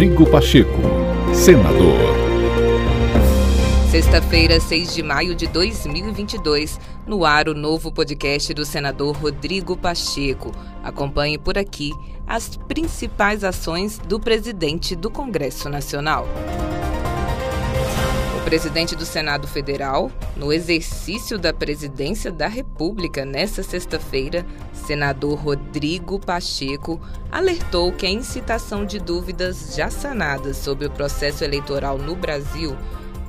Rodrigo Pacheco, senador. Sexta-feira, 6 de maio de 2022, no ar o novo podcast do senador Rodrigo Pacheco. Acompanhe por aqui as principais ações do presidente do Congresso Nacional. Presidente do Senado Federal, no exercício da presidência da República nesta sexta-feira, senador Rodrigo Pacheco, alertou que a incitação de dúvidas já sanadas sobre o processo eleitoral no Brasil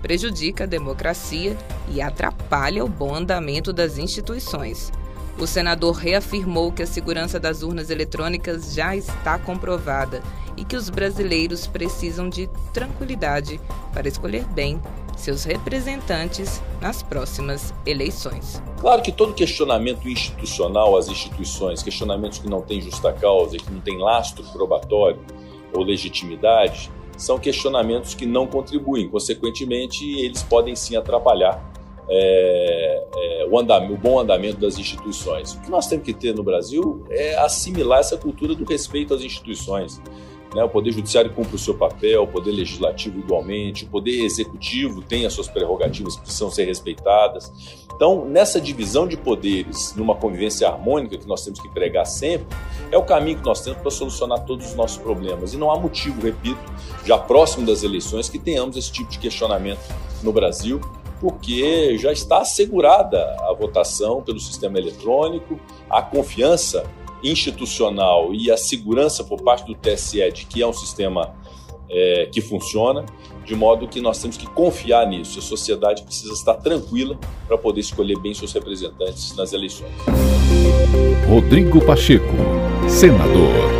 prejudica a democracia e atrapalha o bom andamento das instituições. O senador reafirmou que a segurança das urnas eletrônicas já está comprovada e que os brasileiros precisam de tranquilidade para escolher bem seus representantes nas próximas eleições. Claro que todo questionamento institucional às instituições, questionamentos que não têm justa causa que não têm lastro probatório ou legitimidade, são questionamentos que não contribuem. Consequentemente, eles podem sim atrapalhar é, é, o, andamento, o bom andamento das instituições. O que nós temos que ter no Brasil é assimilar essa cultura do respeito às instituições. Né? O Poder Judiciário cumpre o seu papel, o Poder Legislativo igualmente, o Poder Executivo tem as suas prerrogativas que precisam ser respeitadas. Então, nessa divisão de poderes, numa convivência harmônica que nós temos que pregar sempre, é o caminho que nós temos para solucionar todos os nossos problemas. E não há motivo, repito, já próximo das eleições, que tenhamos esse tipo de questionamento no Brasil, porque já está assegurada a votação pelo sistema eletrônico, a confiança institucional e a segurança por parte do TSE de que é um sistema é, que funciona, de modo que nós temos que confiar nisso. A sociedade precisa estar tranquila para poder escolher bem seus representantes nas eleições. Rodrigo Pacheco, senador.